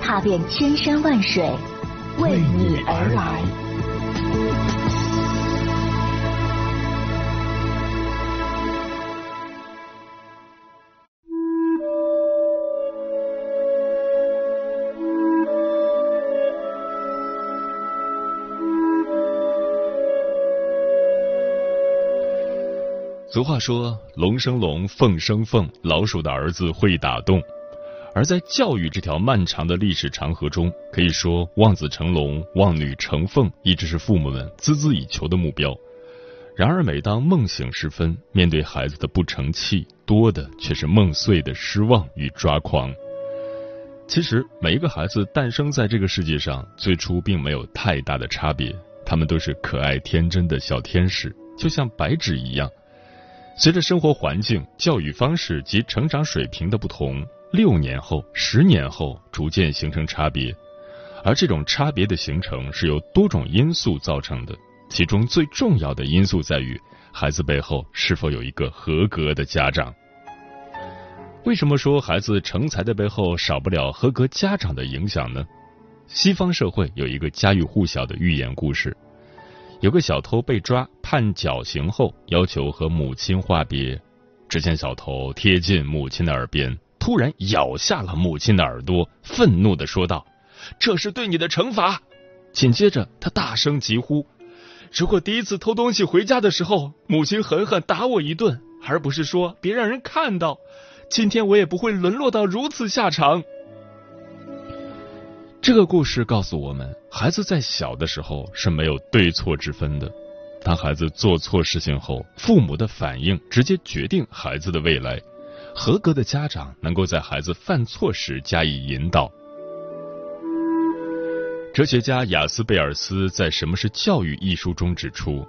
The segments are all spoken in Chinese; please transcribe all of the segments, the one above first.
踏遍千山万水，为你而来。俗话说“龙生龙，凤生凤”，老鼠的儿子会打洞。而在教育这条漫长的历史长河中，可以说望子成龙、望女成凤一直是父母们孜孜以求的目标。然而，每当梦醒时分，面对孩子的不成器，多的却是梦碎的失望与抓狂。其实，每一个孩子诞生在这个世界上，最初并没有太大的差别，他们都是可爱天真的小天使，就像白纸一样。随着生活环境、教育方式及成长水平的不同，六年后、十年后逐渐形成差别，而这种差别的形成是由多种因素造成的。其中最重要的因素在于孩子背后是否有一个合格的家长。为什么说孩子成才的背后少不了合格家长的影响呢？西方社会有一个家喻户晓的寓言故事。有个小偷被抓，判绞刑后，要求和母亲话别。只见小偷贴近母亲的耳边，突然咬下了母亲的耳朵，愤怒的说道：“这是对你的惩罚。”紧接着，他大声疾呼：“如果第一次偷东西回家的时候，母亲狠狠打我一顿，而不是说别让人看到，今天我也不会沦落到如此下场。”这个故事告诉我们，孩子在小的时候是没有对错之分的。当孩子做错事情后，父母的反应直接决定孩子的未来。合格的家长能够在孩子犯错时加以引导。哲学家雅斯贝尔斯在《什么是教育》一书中指出，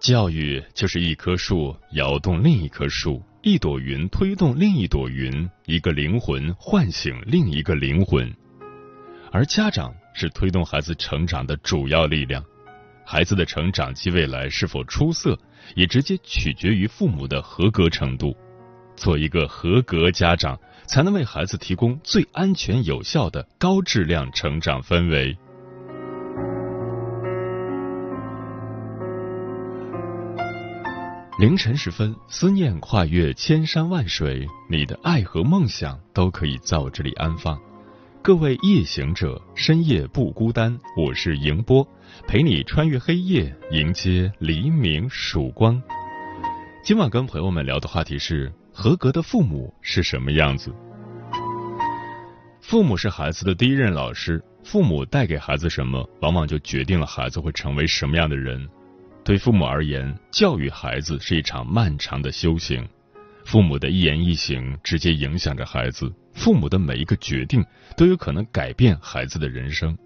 教育就是一棵树摇动另一棵树，一朵云推动另一朵云，一个灵魂唤醒另一个灵魂。而家长是推动孩子成长的主要力量，孩子的成长及未来是否出色，也直接取决于父母的合格程度。做一个合格家长，才能为孩子提供最安全有效的高质量成长氛围。凌晨时分，思念跨越千山万水，你的爱和梦想都可以在我这里安放。各位夜行者，深夜不孤单。我是迎波，陪你穿越黑夜，迎接黎明曙光。今晚跟朋友们聊的话题是：合格的父母是什么样子？父母是孩子的第一任老师，父母带给孩子什么，往往就决定了孩子会成为什么样的人。对父母而言，教育孩子是一场漫长的修行。父母的一言一行直接影响着孩子，父母的每一个决定都有可能改变孩子的人生。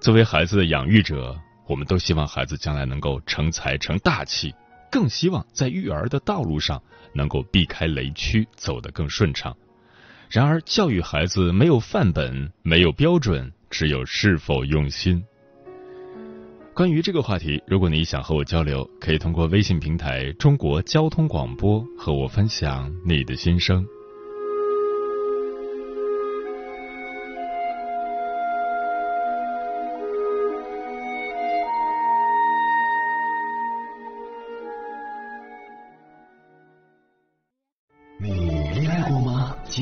作为孩子的养育者，我们都希望孩子将来能够成才成大器，更希望在育儿的道路上能够避开雷区，走得更顺畅。然而，教育孩子没有范本，没有标准，只有是否用心。关于这个话题，如果你想和我交流，可以通过微信平台“中国交通广播”和我分享你的心声。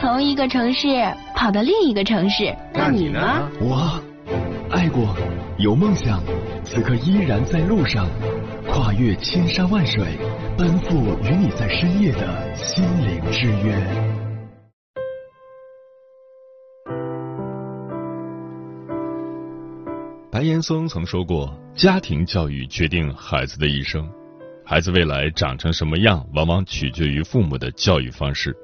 从一个城市跑到另一个城市。那你呢？我爱过，有梦想，此刻依然在路上，跨越千山万水，奔赴与你在深夜的心灵之约。白岩松曾说过：“家庭教育决定孩子的一生，孩子未来长成什么样，往往取决于父母的教育方式。”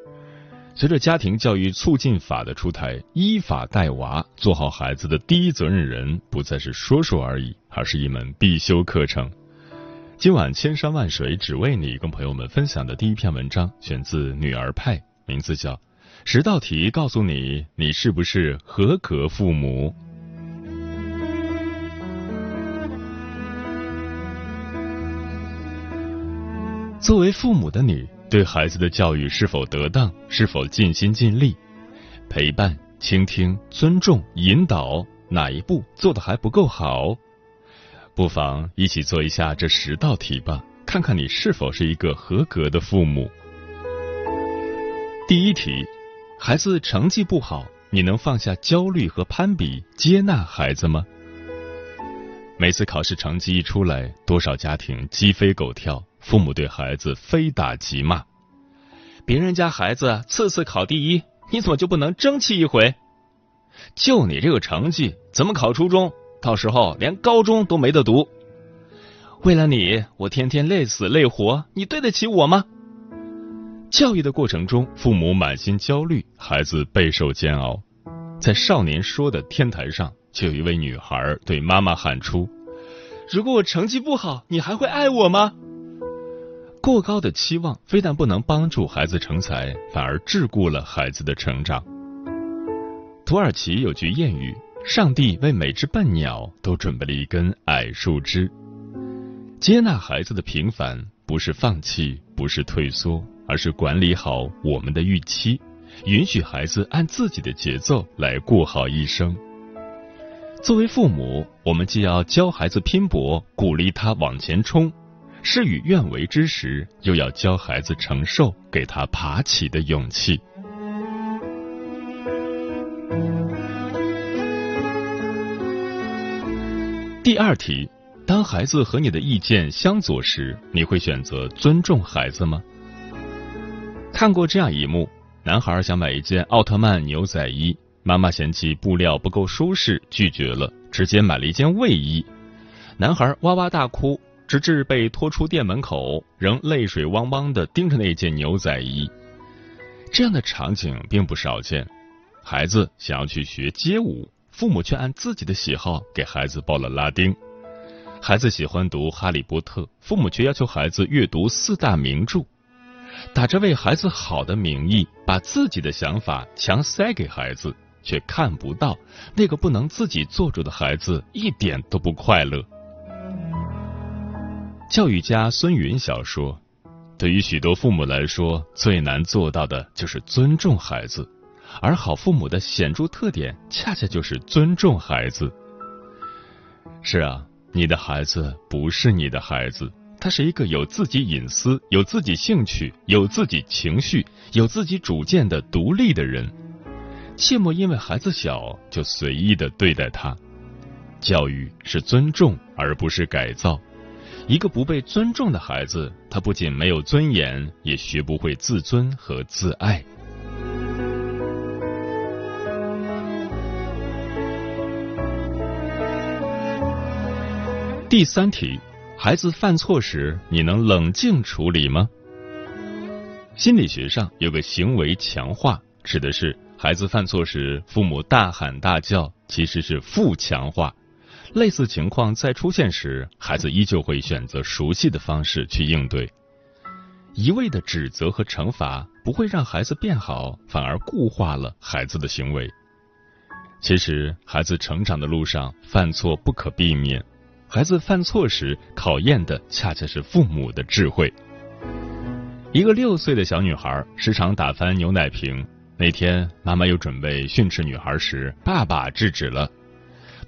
随着家庭教育促进法的出台，依法带娃，做好孩子的第一责任人，不再是说说而已，而是一门必修课程。今晚千山万水只为你，跟朋友们分享的第一篇文章，选自《女儿派》，名字叫《十道题告诉你你是不是合格父母》。作为父母的你，对孩子的教育是否得当？是否尽心尽力？陪伴、倾听、尊重、引导，哪一步做的还不够好？不妨一起做一下这十道题吧，看看你是否是一个合格的父母。第一题：孩子成绩不好，你能放下焦虑和攀比，接纳孩子吗？每次考试成绩一出来，多少家庭鸡飞狗跳。父母对孩子非打即骂，别人家孩子次次考第一，你怎么就不能争气一回？就你这个成绩，怎么考初中？到时候连高中都没得读。为了你，我天天累死累活，你对得起我吗？教育的过程中，父母满心焦虑，孩子备受煎熬。在少年说的天台上，就有一位女孩对妈妈喊出：“如果我成绩不好，你还会爱我吗？”过高的期望非但不能帮助孩子成才，反而桎梏了孩子的成长。土耳其有句谚语：“上帝为每只笨鸟都准备了一根矮树枝。”接纳孩子的平凡，不是放弃，不是退缩，而是管理好我们的预期，允许孩子按自己的节奏来过好一生。作为父母，我们既要教孩子拼搏，鼓励他往前冲。事与愿违之时，又要教孩子承受，给他爬起的勇气。第二题：当孩子和你的意见相左时，你会选择尊重孩子吗？看过这样一幕：男孩想买一件奥特曼牛仔衣，妈妈嫌弃布料不够舒适，拒绝了，直接买了一件卫衣。男孩哇哇大哭。直至被拖出店门口，仍泪水汪汪的盯着那件牛仔衣。这样的场景并不少见。孩子想要去学街舞，父母却按自己的喜好给孩子报了拉丁。孩子喜欢读《哈利波特》，父母却要求孩子阅读四大名著。打着为孩子好的名义，把自己的想法强塞给孩子，却看不到那个不能自己做主的孩子一点都不快乐。教育家孙云晓说：“对于许多父母来说，最难做到的就是尊重孩子，而好父母的显著特点，恰恰就是尊重孩子。是啊，你的孩子不是你的孩子，他是一个有自己隐私、有自己兴趣、有自己情绪、有自己主见的独立的人。切莫因为孩子小就随意的对待他。教育是尊重，而不是改造。”一个不被尊重的孩子，他不仅没有尊严，也学不会自尊和自爱。第三题，孩子犯错时，你能冷静处理吗？心理学上有个行为强化，指的是孩子犯错时，父母大喊大叫，其实是负强化。类似情况再出现时，孩子依旧会选择熟悉的方式去应对。一味的指责和惩罚不会让孩子变好，反而固化了孩子的行为。其实，孩子成长的路上犯错不可避免，孩子犯错时考验的恰恰是父母的智慧。一个六岁的小女孩时常打翻牛奶瓶，那天妈妈又准备训斥女孩时，爸爸制止了。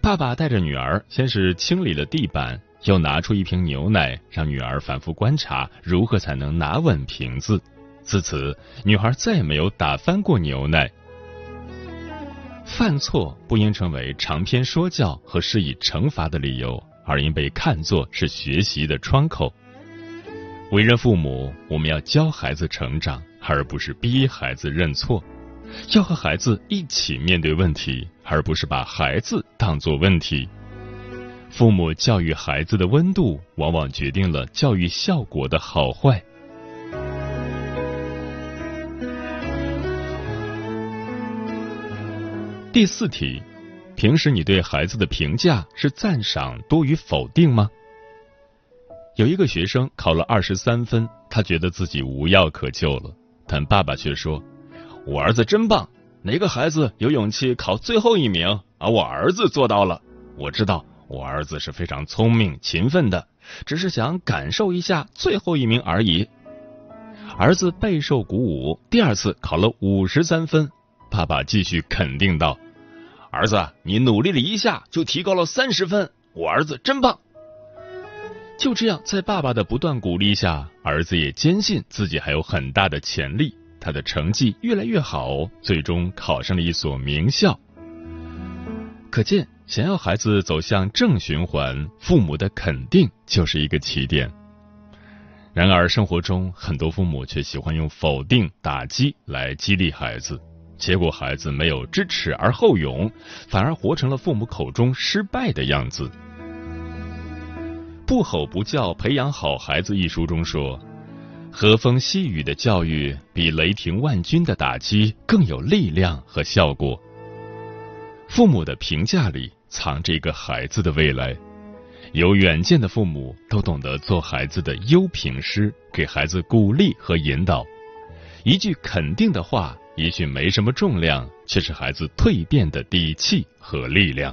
爸爸带着女儿，先是清理了地板，又拿出一瓶牛奶，让女儿反复观察如何才能拿稳瓶子。自此，女孩再也没有打翻过牛奶。犯错不应成为长篇说教和施以惩罚的理由，而应被看作是学习的窗口。为人父母，我们要教孩子成长，而不是逼孩子认错；要和孩子一起面对问题，而不是把孩子当作问题。父母教育孩子的温度，往往决定了教育效果的好坏。第四题，平时你对孩子的评价是赞赏多于否定吗？有一个学生考了二十三分，他觉得自己无药可救了，但爸爸却说：“我儿子真棒，哪个孩子有勇气考最后一名？而我儿子做到了。我知道我儿子是非常聪明勤奋的，只是想感受一下最后一名而已。”儿子备受鼓舞，第二次考了五十三分，爸爸继续肯定道。儿子，你努力了一下就提高了三十分，我儿子真棒。就这样，在爸爸的不断鼓励下，儿子也坚信自己还有很大的潜力。他的成绩越来越好，最终考上了一所名校。可见，想要孩子走向正循环，父母的肯定就是一个起点。然而，生活中很多父母却喜欢用否定、打击来激励孩子。结果孩子没有知耻而后勇，反而活成了父母口中失败的样子。不吼不叫培养好孩子一书中说，和风细雨的教育比雷霆万钧的打击更有力量和效果。父母的评价里藏着一个孩子的未来，有远见的父母都懂得做孩子的优评师，给孩子鼓励和引导。一句肯定的话。也许没什么重量，却是孩子蜕变的底气和力量。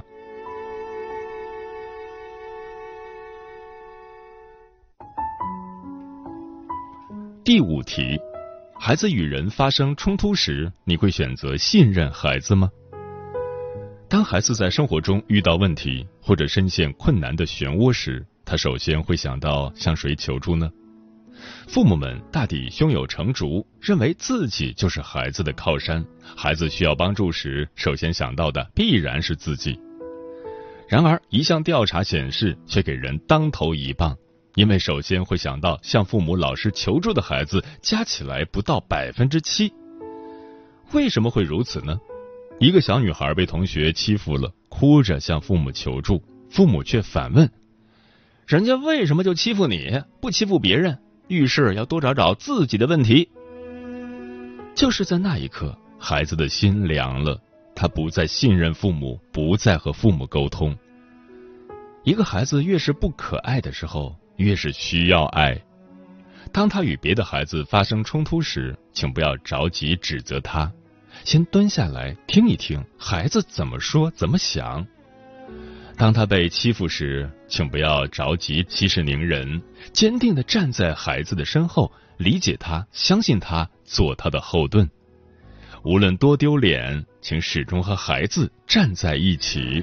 第五题：孩子与人发生冲突时，你会选择信任孩子吗？当孩子在生活中遇到问题或者深陷困难的漩涡时，他首先会想到向谁求助呢？父母们大抵胸有成竹，认为自己就是孩子的靠山。孩子需要帮助时，首先想到的必然是自己。然而，一项调查显示，却给人当头一棒，因为首先会想到向父母、老师求助的孩子，加起来不到百分之七。为什么会如此呢？一个小女孩被同学欺负了，哭着向父母求助，父母却反问：“人家为什么就欺负你，不欺负别人？”遇事要多找找自己的问题。就是在那一刻，孩子的心凉了，他不再信任父母，不再和父母沟通。一个孩子越是不可爱的时候，越是需要爱。当他与别的孩子发生冲突时，请不要着急指责他，先蹲下来听一听孩子怎么说、怎么想。当他被欺负时，请不要着急息事宁人，坚定的站在孩子的身后，理解他，相信他，做他的后盾。无论多丢脸，请始终和孩子站在一起。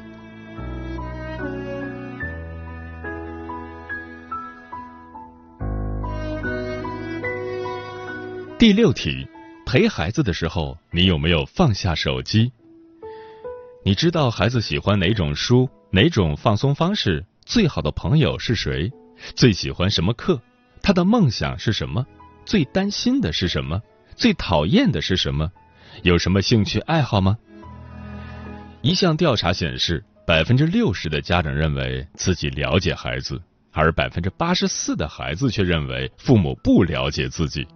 第六题，陪孩子的时候，你有没有放下手机？你知道孩子喜欢哪种书？哪种放松方式？最好的朋友是谁？最喜欢什么课？他的梦想是什么？最担心的是什么？最讨厌的是什么？有什么兴趣爱好吗？一项调查显示，百分之六十的家长认为自己了解孩子，而百分之八十四的孩子却认为父母不了解自己。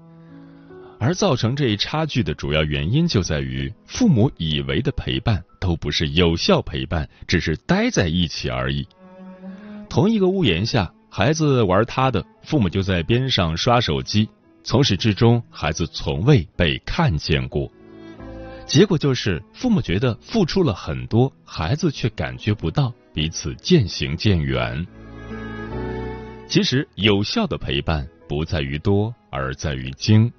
而造成这一差距的主要原因就在于，父母以为的陪伴都不是有效陪伴，只是待在一起而已。同一个屋檐下，孩子玩他的，父母就在边上刷手机，从始至终，孩子从未被看见过。结果就是，父母觉得付出了很多，孩子却感觉不到，彼此渐行渐远。其实，有效的陪伴不在于多，而在于精。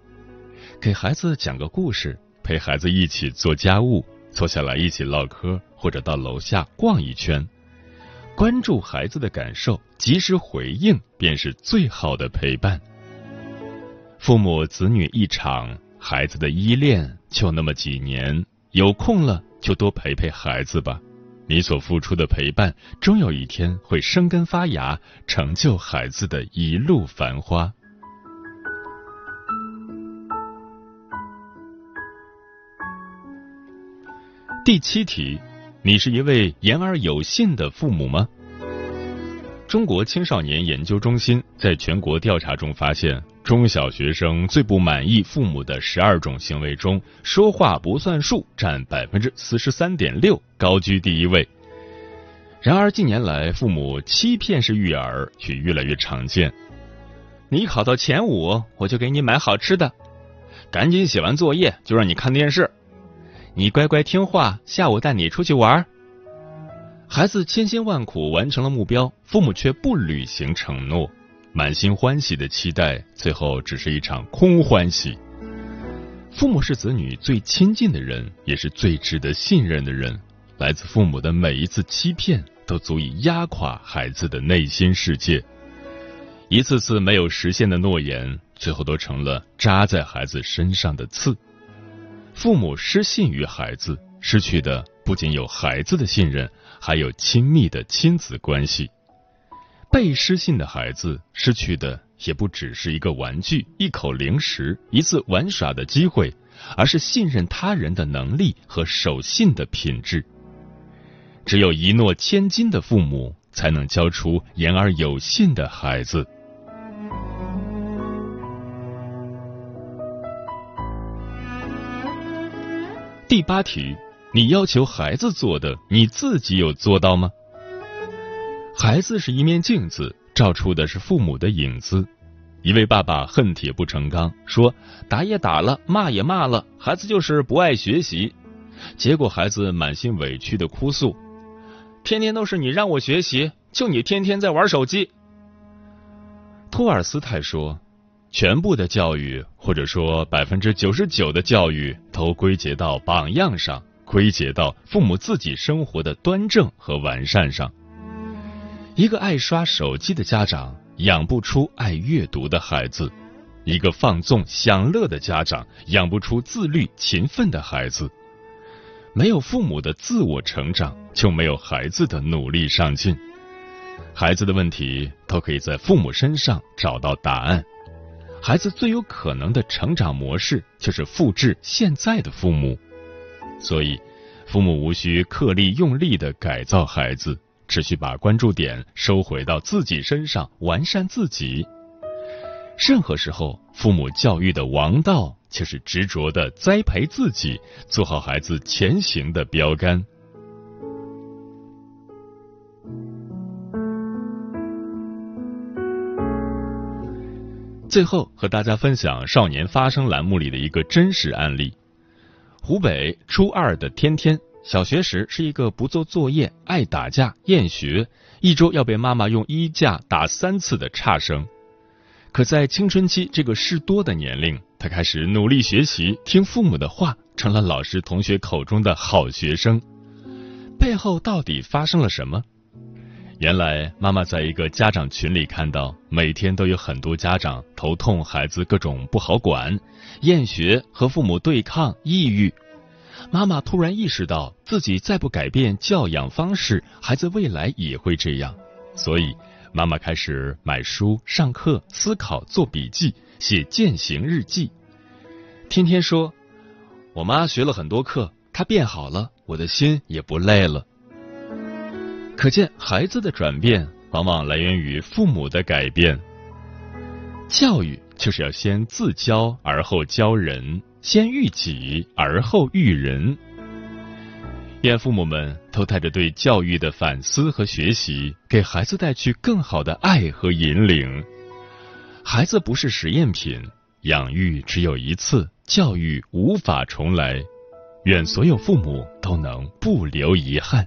给孩子讲个故事，陪孩子一起做家务，坐下来一起唠嗑，或者到楼下逛一圈，关注孩子的感受，及时回应，便是最好的陪伴。父母子女一场，孩子的依恋就那么几年，有空了就多陪陪孩子吧。你所付出的陪伴，终有一天会生根发芽，成就孩子的一路繁花。第七题，你是一位言而有信的父母吗？中国青少年研究中心在全国调查中发现，中小学生最不满意父母的十二种行为中，说话不算数占百分之四十三点六，高居第一位。然而近年来，父母欺骗式育儿却越来越常见。你考到前五，我就给你买好吃的；赶紧写完作业，就让你看电视。你乖乖听话，下午带你出去玩。孩子千辛万苦完成了目标，父母却不履行承诺，满心欢喜的期待，最后只是一场空欢喜。父母是子女最亲近的人，也是最值得信任的人。来自父母的每一次欺骗，都足以压垮孩子的内心世界。一次次没有实现的诺言，最后都成了扎在孩子身上的刺。父母失信于孩子，失去的不仅有孩子的信任，还有亲密的亲子关系。被失信的孩子，失去的也不只是一个玩具、一口零食、一次玩耍的机会，而是信任他人的能力和守信的品质。只有一诺千金的父母，才能教出言而有信的孩子。第八题，你要求孩子做的，你自己有做到吗？孩子是一面镜子，照出的是父母的影子。一位爸爸恨铁不成钢，说打也打了，骂也骂了，孩子就是不爱学习。结果孩子满心委屈的哭诉：“天天都是你让我学习，就你天天在玩手机。”托尔斯泰说。全部的教育，或者说百分之九十九的教育，都归结到榜样上，归结到父母自己生活的端正和完善上。一个爱刷手机的家长，养不出爱阅读的孩子；一个放纵享乐的家长，养不出自律勤奋的孩子。没有父母的自我成长，就没有孩子的努力上进。孩子的问题，都可以在父母身上找到答案。孩子最有可能的成长模式就是复制现在的父母，所以父母无需刻力用力的改造孩子，只需把关注点收回到自己身上，完善自己。任何时候，父母教育的王道就是执着的栽培自己，做好孩子前行的标杆。最后和大家分享《少年发声》栏目里的一个真实案例：湖北初二的天天，小学时是一个不做作业、爱打架、厌学，一周要被妈妈用衣架打三次的差生。可在青春期这个事多的年龄，他开始努力学习，听父母的话，成了老师同学口中的好学生。背后到底发生了什么？原来，妈妈在一个家长群里看到，每天都有很多家长头痛，孩子各种不好管，厌学和父母对抗，抑郁。妈妈突然意识到，自己再不改变教养方式，孩子未来也会这样。所以，妈妈开始买书、上课、思考、做笔记、写践行日记。天天说，我妈学了很多课，她变好了，我的心也不累了。可见，孩子的转变往往来源于父母的改变。教育就是要先自教，而后教人；先育己，而后育人。愿父母们都带着对教育的反思和学习，给孩子带去更好的爱和引领。孩子不是实验品，养育只有一次，教育无法重来。愿所有父母都能不留遗憾。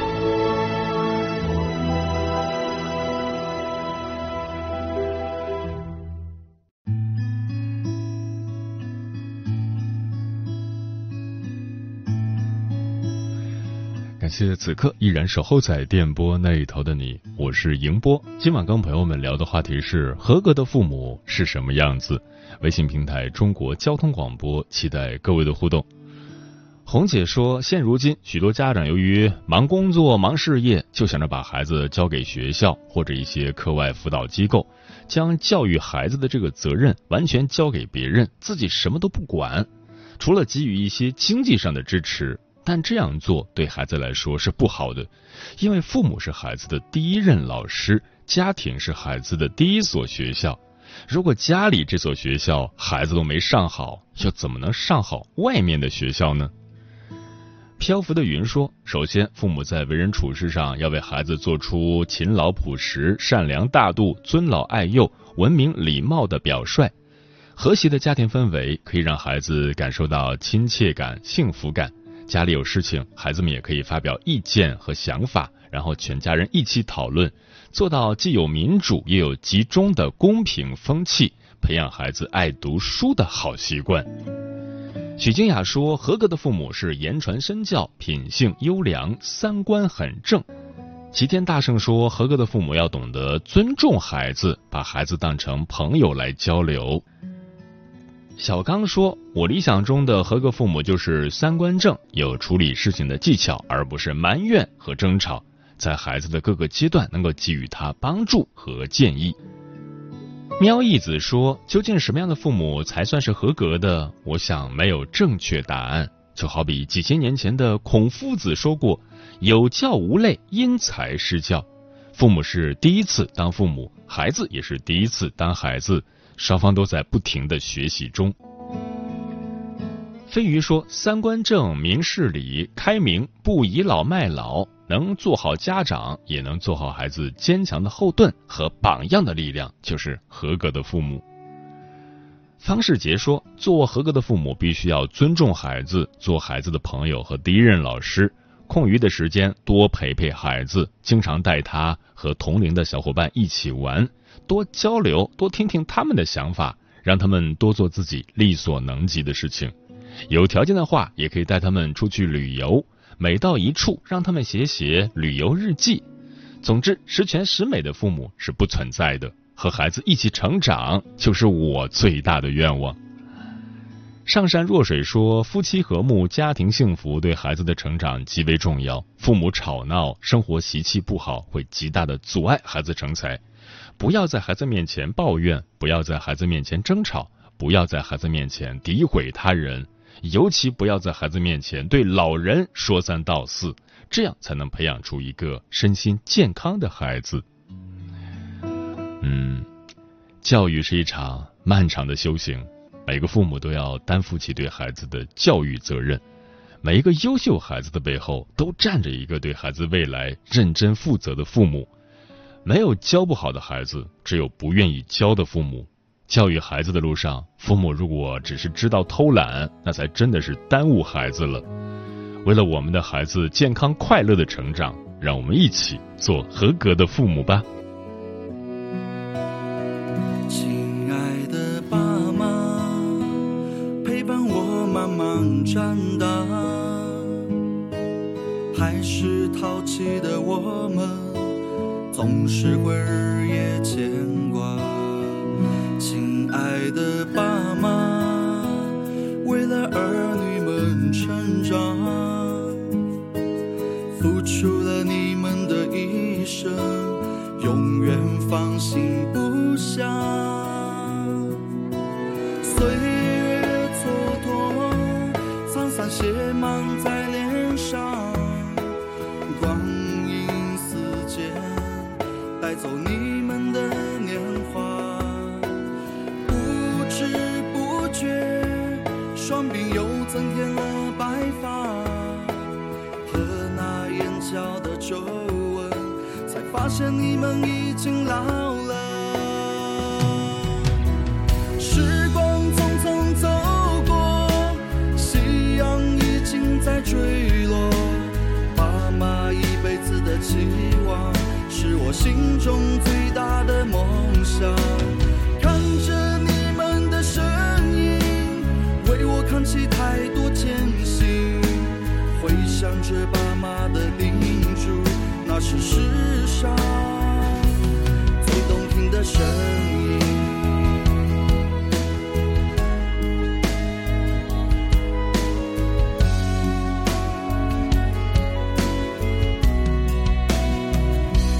谢此刻依然守候在电波那一头的你，我是迎波。今晚跟朋友们聊的话题是合格的父母是什么样子。微信平台中国交通广播，期待各位的互动。红姐说，现如今许多家长由于忙工作、忙事业，就想着把孩子交给学校或者一些课外辅导机构，将教育孩子的这个责任完全交给别人，自己什么都不管，除了给予一些经济上的支持。但这样做对孩子来说是不好的，因为父母是孩子的第一任老师，家庭是孩子的第一所学校。如果家里这所学校孩子都没上好，又怎么能上好外面的学校呢？漂浮的云说：“首先，父母在为人处事上要为孩子做出勤劳朴实、善良大度、尊老爱幼、文明礼貌的表率。和谐的家庭氛围可以让孩子感受到亲切感、幸福感。”家里有事情，孩子们也可以发表意见和想法，然后全家人一起讨论，做到既有民主又有集中的公平风气，培养孩子爱读书的好习惯。许静雅说：“合格的父母是言传身教，品性优良，三观很正。”齐天大圣说：“合格的父母要懂得尊重孩子，把孩子当成朋友来交流。”小刚说：“我理想中的合格父母就是三观正，有处理事情的技巧，而不是埋怨和争吵。在孩子的各个阶段，能够给予他帮助和建议。”喵义子说：“究竟什么样的父母才算是合格的？我想没有正确答案。就好比几千年前的孔夫子说过：‘有教无类，因材施教。’父母是第一次当父母，孩子也是第一次当孩子。”双方都在不停的学习中。飞鱼说：“三观正，明事理，开明，不倚老卖老，能做好家长，也能做好孩子坚强的后盾和榜样的力量，就是合格的父母。”方世杰说：“做合格的父母，必须要尊重孩子，做孩子的朋友和第一任老师。空余的时间多陪陪孩子，经常带他和同龄的小伙伴一起玩。”多交流，多听听他们的想法，让他们多做自己力所能及的事情。有条件的话，也可以带他们出去旅游。每到一处，让他们写写旅游日记。总之，十全十美的父母是不存在的。和孩子一起成长，就是我最大的愿望。上善若水说，夫妻和睦，家庭幸福，对孩子的成长极为重要。父母吵闹，生活习气不好，会极大的阻碍孩子成才。不要在孩子面前抱怨，不要在孩子面前争吵，不要在孩子面前诋毁他人，尤其不要在孩子面前对老人说三道四，这样才能培养出一个身心健康的孩子。嗯，教育是一场漫长的修行，每个父母都要担负起对孩子的教育责任。每一个优秀孩子的背后，都站着一个对孩子未来认真负责的父母。没有教不好的孩子，只有不愿意教的父母。教育孩子的路上，父母如果只是知道偷懒，那才真的是耽误孩子了。为了我们的孩子健康快乐的成长，让我们一起做合格的父母吧。亲爱的爸妈，陪伴我慢慢长大，还是淘气的我们。总是会日夜牵挂，亲爱的爸妈，为了儿女们成长，付出了你们的一生，永远放心不下。发现你们已经老了，时光匆匆走过，夕阳已经在坠落，爸妈一辈子的期望是我心中最大的梦想，看着你们的身影，为我扛起太多艰辛，回想着吧。是世上最动听的声音。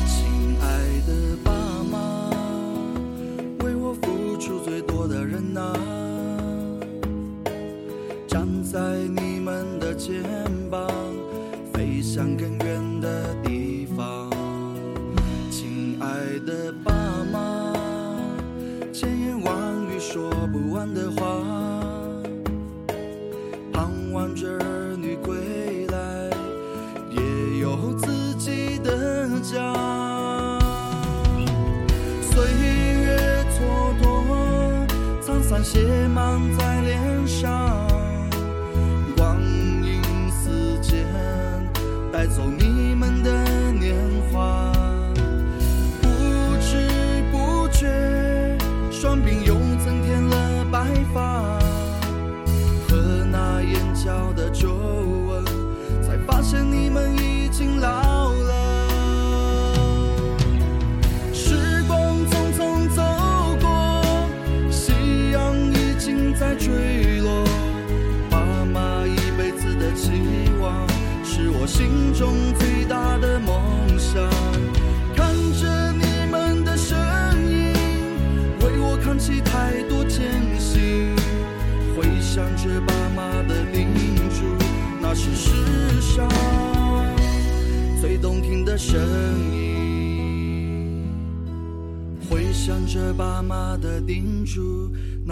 亲爱的爸妈为我付出最多的人呐站在你们的肩膀飞向更远曾在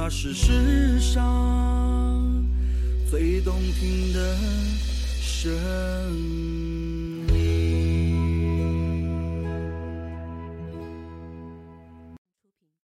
那是世上最动听的声音。